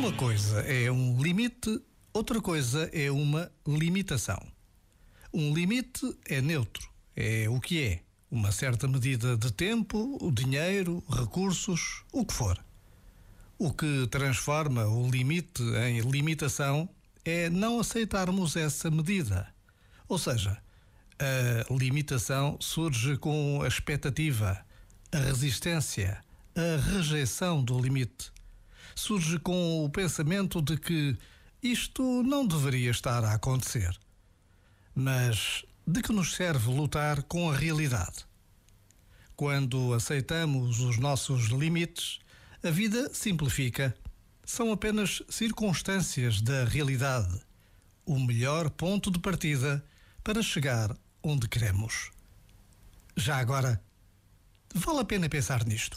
Uma coisa é um limite, outra coisa é uma limitação. Um limite é neutro, é o que é, uma certa medida de tempo, dinheiro, recursos, o que for. O que transforma o limite em limitação é não aceitarmos essa medida. Ou seja, a limitação surge com a expectativa, a resistência, a rejeição do limite surge com o pensamento de que isto não deveria estar a acontecer. Mas de que nos serve lutar com a realidade? Quando aceitamos os nossos limites, a vida simplifica. São apenas circunstâncias da realidade, o melhor ponto de partida para chegar onde queremos. Já agora, vale a pena pensar nisto.